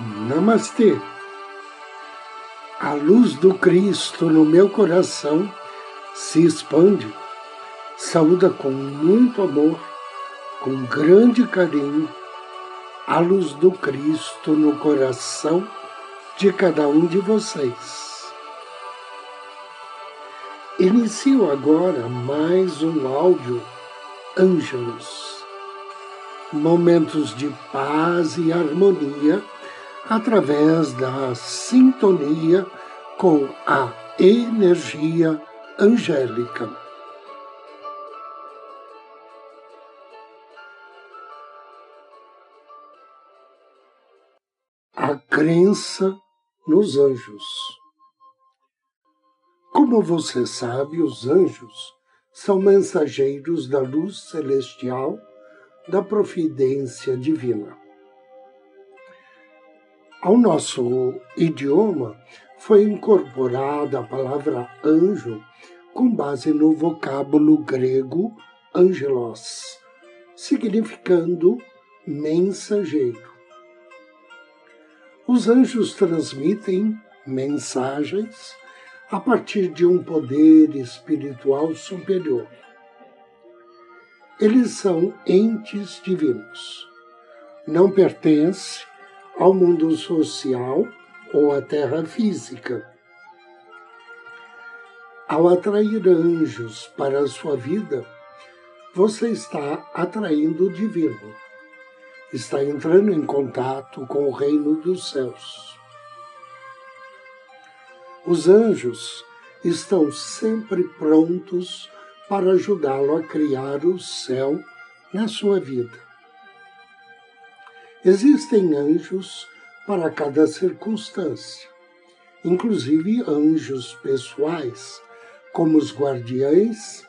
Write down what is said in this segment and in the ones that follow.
Namastê. A luz do Cristo no meu coração se expande, saúda com muito amor, com grande carinho, a luz do Cristo no coração de cada um de vocês. Inicio agora mais um áudio Ângelos, momentos de paz e harmonia através da sintonia com a energia angélica. A crença nos anjos. Como você sabe, os anjos são mensageiros da luz celestial da providência divina. Ao nosso idioma foi incorporada a palavra anjo com base no vocábulo grego angelos, significando mensageiro. Os anjos transmitem mensagens a partir de um poder espiritual superior. Eles são entes divinos. Não pertencem ao mundo social ou à terra física. Ao atrair anjos para a sua vida, você está atraindo o divino, está entrando em contato com o reino dos céus. Os anjos estão sempre prontos para ajudá-lo a criar o céu na sua vida. Existem anjos para cada circunstância, inclusive anjos pessoais, como os guardiães,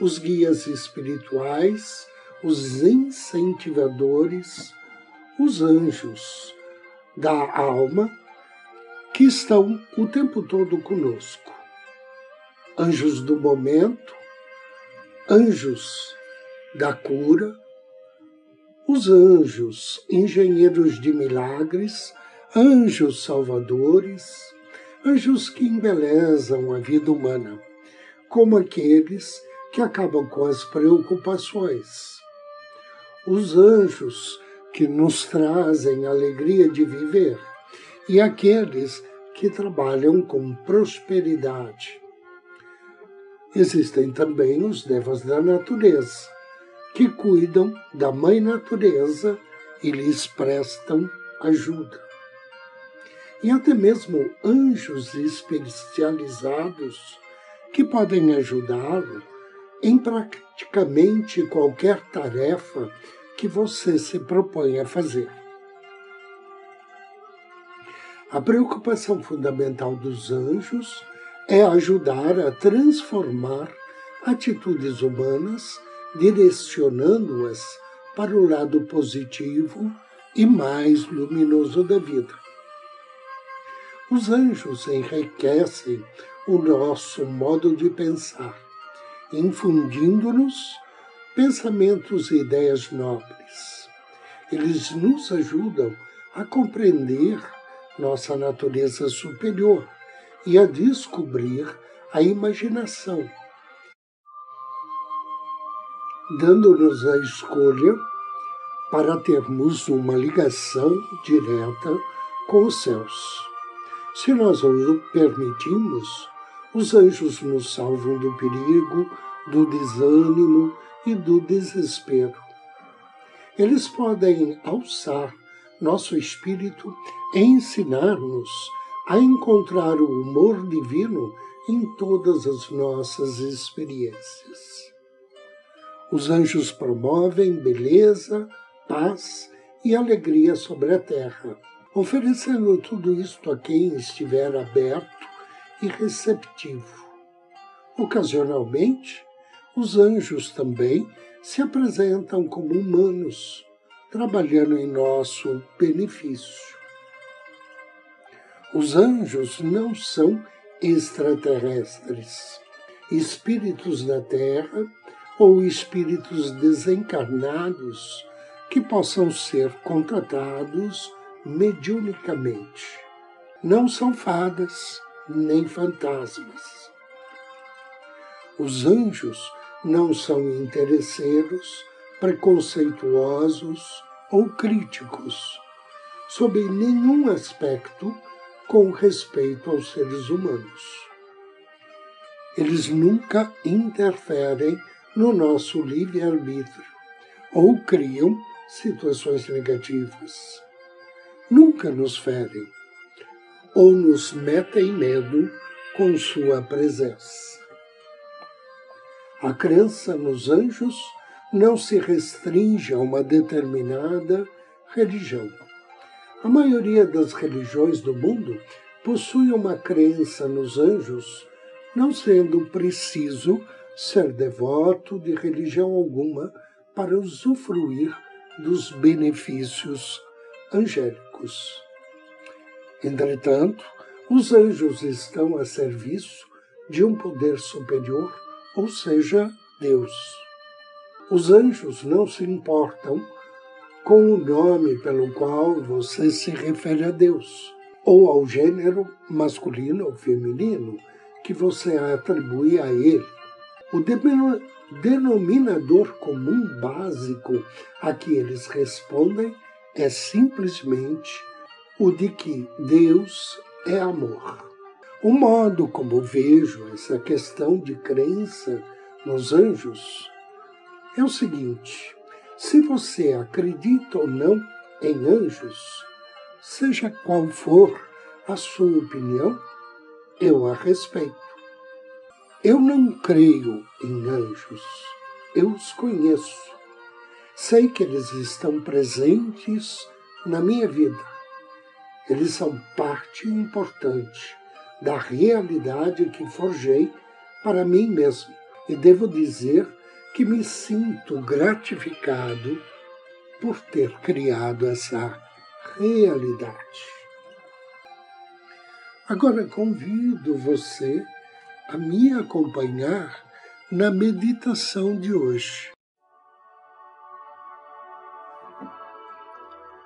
os guias espirituais, os incentivadores, os anjos da alma que estão o tempo todo conosco. Anjos do momento, anjos da cura, os anjos, engenheiros de milagres, anjos salvadores, anjos que embelezam a vida humana, como aqueles que acabam com as preocupações. Os anjos que nos trazem alegria de viver e aqueles que trabalham com prosperidade. Existem também os devas da natureza, que cuidam da mãe natureza e lhes prestam ajuda. E até mesmo anjos especializados que podem ajudá-lo em praticamente qualquer tarefa que você se propõe a fazer. A preocupação fundamental dos anjos é ajudar a transformar atitudes humanas direcionando-as para o lado positivo e mais luminoso da vida. Os anjos enriquecem o nosso modo de pensar, infundindo-nos pensamentos e ideias nobres. Eles nos ajudam a compreender nossa natureza superior e a descobrir a imaginação dando-nos a escolha para termos uma ligação direta com os céus. Se nós o permitimos, os anjos nos salvam do perigo, do desânimo e do desespero. Eles podem alçar nosso espírito e ensinar-nos a encontrar o humor divino em todas as nossas experiências. Os anjos promovem beleza, paz e alegria sobre a terra, oferecendo tudo isto a quem estiver aberto e receptivo. Ocasionalmente, os anjos também se apresentam como humanos, trabalhando em nosso benefício. Os anjos não são extraterrestres, espíritos da Terra ou espíritos desencarnados que possam ser contratados mediunicamente. Não são fadas nem fantasmas. Os anjos não são interesseiros, preconceituosos ou críticos, sob nenhum aspecto com respeito aos seres humanos. Eles nunca interferem no nosso livre-arbítrio ou criam situações negativas. Nunca nos ferem ou nos metem medo com sua presença. A crença nos anjos não se restringe a uma determinada religião. A maioria das religiões do mundo possui uma crença nos anjos, não sendo preciso ser devoto de religião alguma para usufruir dos benefícios angélicos. Entretanto, os anjos estão a serviço de um poder superior, ou seja, Deus. Os anjos não se importam com o nome pelo qual você se refere a Deus, ou ao gênero masculino ou feminino que você atribui a ele. O denominador comum básico a que eles respondem é simplesmente o de que Deus é amor. O modo como vejo essa questão de crença nos anjos é o seguinte: se você acredita ou não em anjos, seja qual for a sua opinião, eu a respeito. Eu não creio em anjos, eu os conheço. Sei que eles estão presentes na minha vida. Eles são parte importante da realidade que forjei para mim mesmo. E devo dizer que me sinto gratificado por ter criado essa realidade. Agora convido você a me acompanhar na meditação de hoje.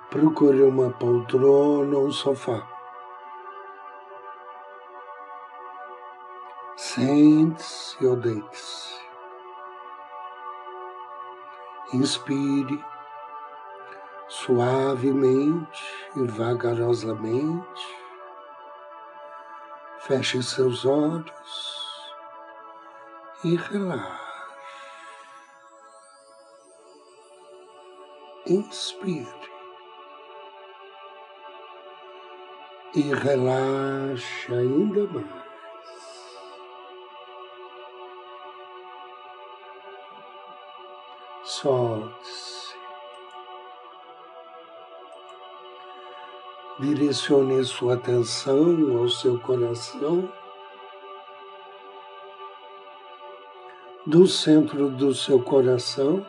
Procure uma poltrona ou um sofá. Sente-se ou deite-se. Inspire suavemente e vagarosamente. Feche seus olhos e relaxe. Inspire e relaxe ainda mais. solte-se. Direcione sua atenção ao seu coração. Do centro do seu coração,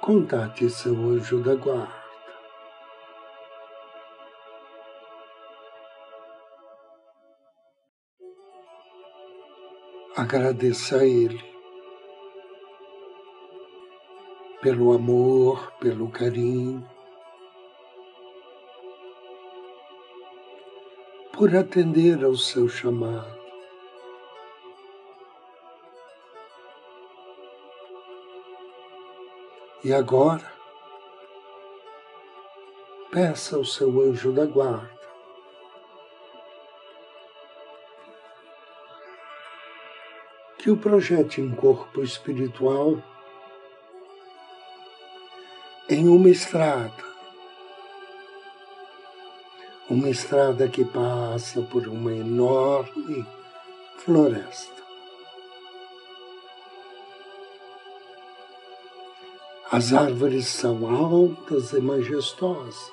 contate seu anjo da guarda. Agradeça a Ele pelo amor, pelo carinho, por atender ao seu chamado. E agora, peça ao seu anjo da guarda que o projete em corpo espiritual em uma estrada. Uma estrada que passa por uma enorme floresta. As árvores são altas e majestosas.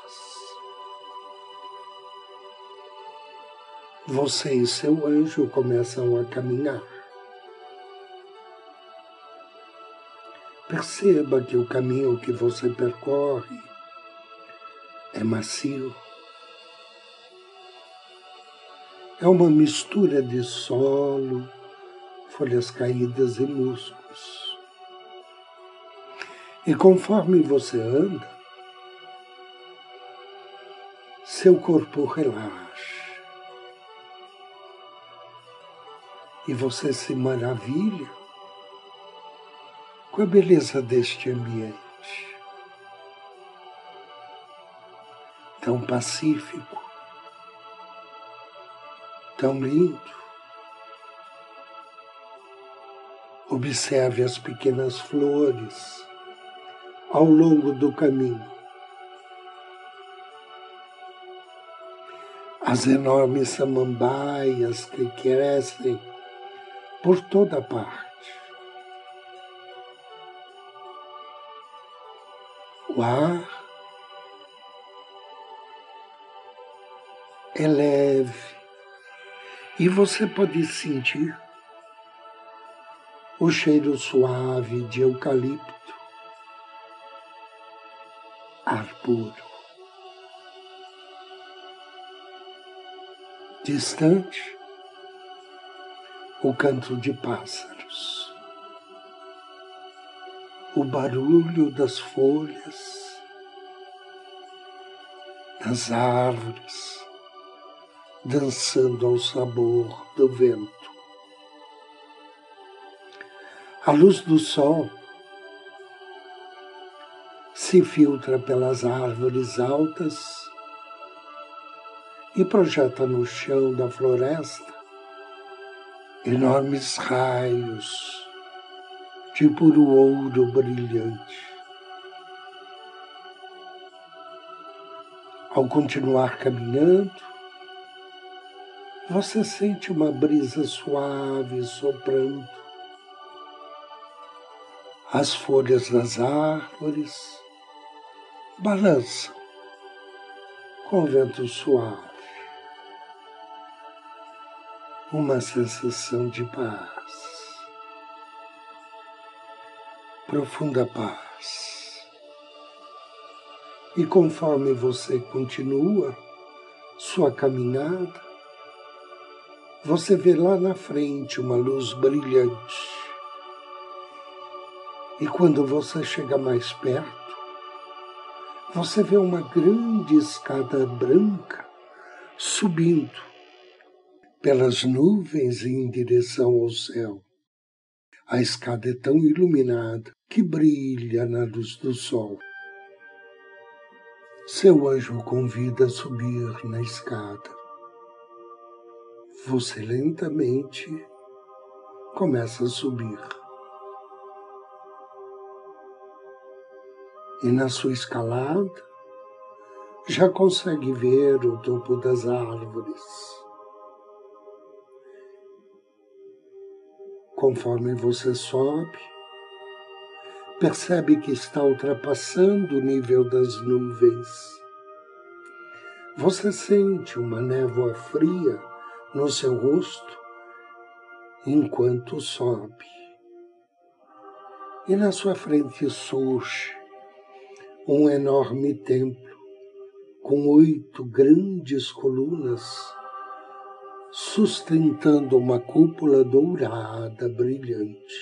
Você e seu anjo começam a caminhar. Perceba que o caminho que você percorre é macio. É uma mistura de solo, folhas caídas e musgos. E conforme você anda, seu corpo relaxa. E você se maravilha com a beleza deste ambiente. Tão pacífico, tão lindo. Observe as pequenas flores ao longo do caminho. As enormes samambaias que crescem por toda parte. O ar é leve e você pode sentir o cheiro suave de eucalipto, ar puro. Distante, o canto de pássaros, o barulho das folhas, das árvores, dançando ao sabor do vento. A luz do sol se filtra pelas árvores altas e projeta no chão da floresta enormes raios de puro ouro brilhante. Ao continuar caminhando, você sente uma brisa suave soprando as folhas das árvores balançam com vento suave. Uma sensação de paz, profunda paz. E conforme você continua sua caminhada, você vê lá na frente uma luz brilhante e quando você chega mais perto, você vê uma grande escada branca subindo pelas nuvens em direção ao céu. A escada é tão iluminada que brilha na luz do sol. Seu anjo o convida a subir na escada. Você lentamente começa a subir. E na sua escalada já consegue ver o topo das árvores. Conforme você sobe, percebe que está ultrapassando o nível das nuvens. Você sente uma névoa fria no seu rosto enquanto sobe. E na sua frente surge um enorme templo com oito grandes colunas sustentando uma cúpula dourada brilhante.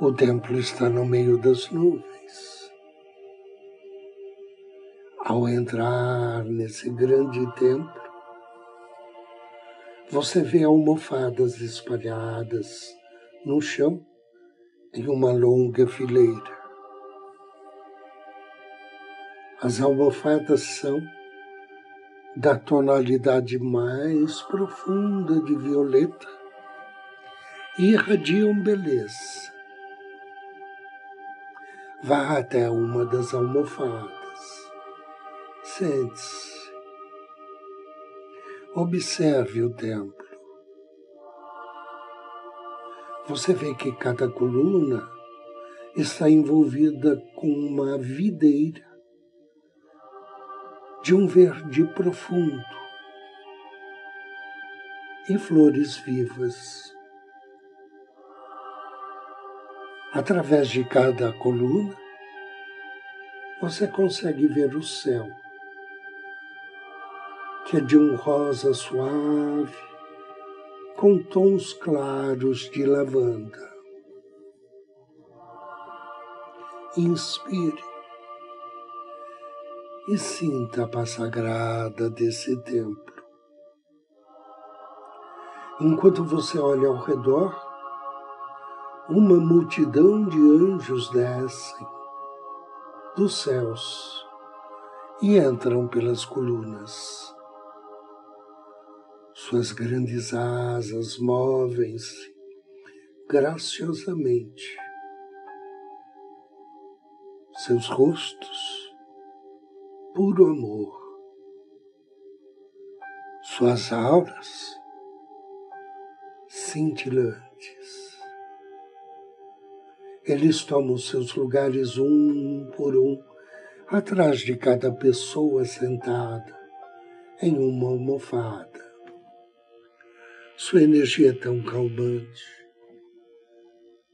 O templo está no meio das nuvens. Ao entrar nesse grande templo, você vê almofadas espalhadas no chão em uma longa fileira. As almofadas são da tonalidade mais profunda de violeta e irradiam beleza. Vá até uma das almofadas. Sente-se. Observe o templo você vê que cada coluna está envolvida com uma videira de um verde profundo e flores vivas. Através de cada coluna, você consegue ver o céu, que é de um rosa suave, com tons claros de lavanda. Inspire e sinta a paz sagrada desse templo. Enquanto você olha ao redor, uma multidão de anjos descem dos céus e entram pelas colunas. Suas grandes asas movem-se graciosamente. Seus rostos, puro amor. Suas auras, cintilantes. Eles tomam seus lugares um por um, atrás de cada pessoa sentada em uma almofada. Sua energia é tão calmante.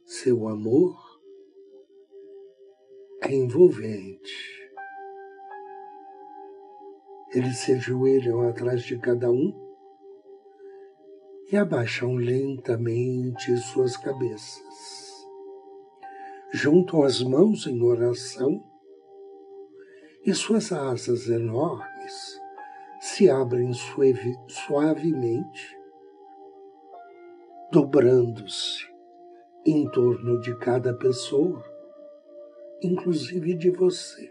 Seu amor é envolvente. Eles se ajoelham atrás de cada um e abaixam lentamente suas cabeças. Juntam as mãos em oração e suas asas enormes se abrem suave, suavemente dobrando-se em torno de cada pessoa, inclusive de você.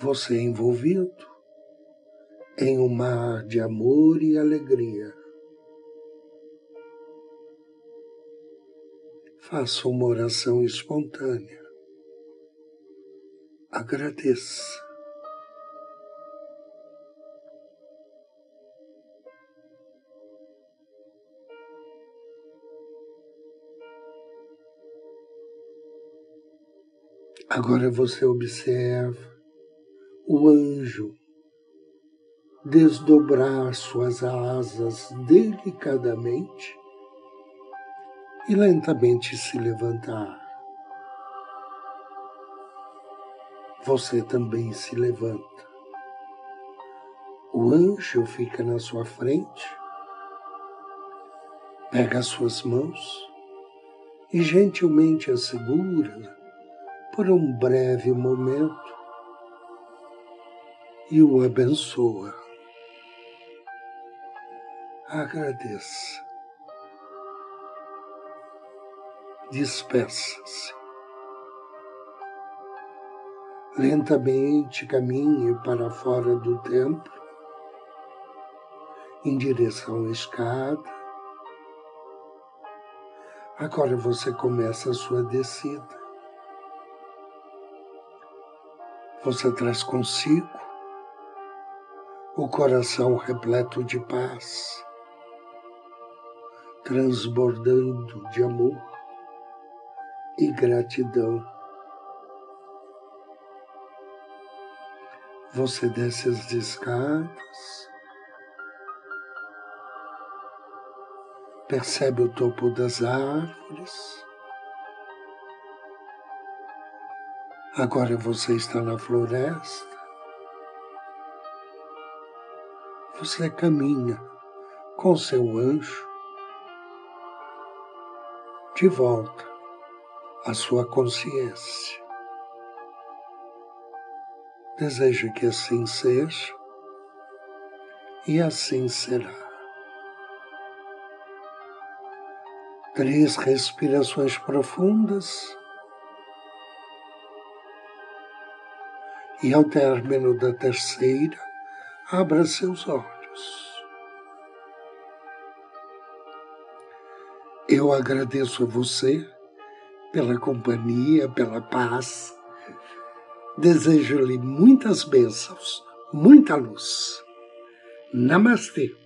Você é envolvido em um mar de amor e alegria. Faça uma oração espontânea. Agradeça. Agora você observa o anjo desdobrar suas asas delicadamente e lentamente se levantar. Você também se levanta. O anjo fica na sua frente, pega as suas mãos e gentilmente a segura por um breve momento e o abençoa. Agradeça. Despeça-se. Lentamente caminhe para fora do templo, em direção à escada. Agora você começa a sua descida. Você traz consigo o coração repleto de paz, transbordando de amor e gratidão. Você desce as escadas, percebe o topo das árvores, Agora você está na floresta. Você caminha com seu anjo de volta à sua consciência. Desejo que assim seja e assim será. Três respirações profundas. E ao término da terceira, abra seus olhos. Eu agradeço a você pela companhia, pela paz. Desejo-lhe muitas bênçãos, muita luz. Namastê.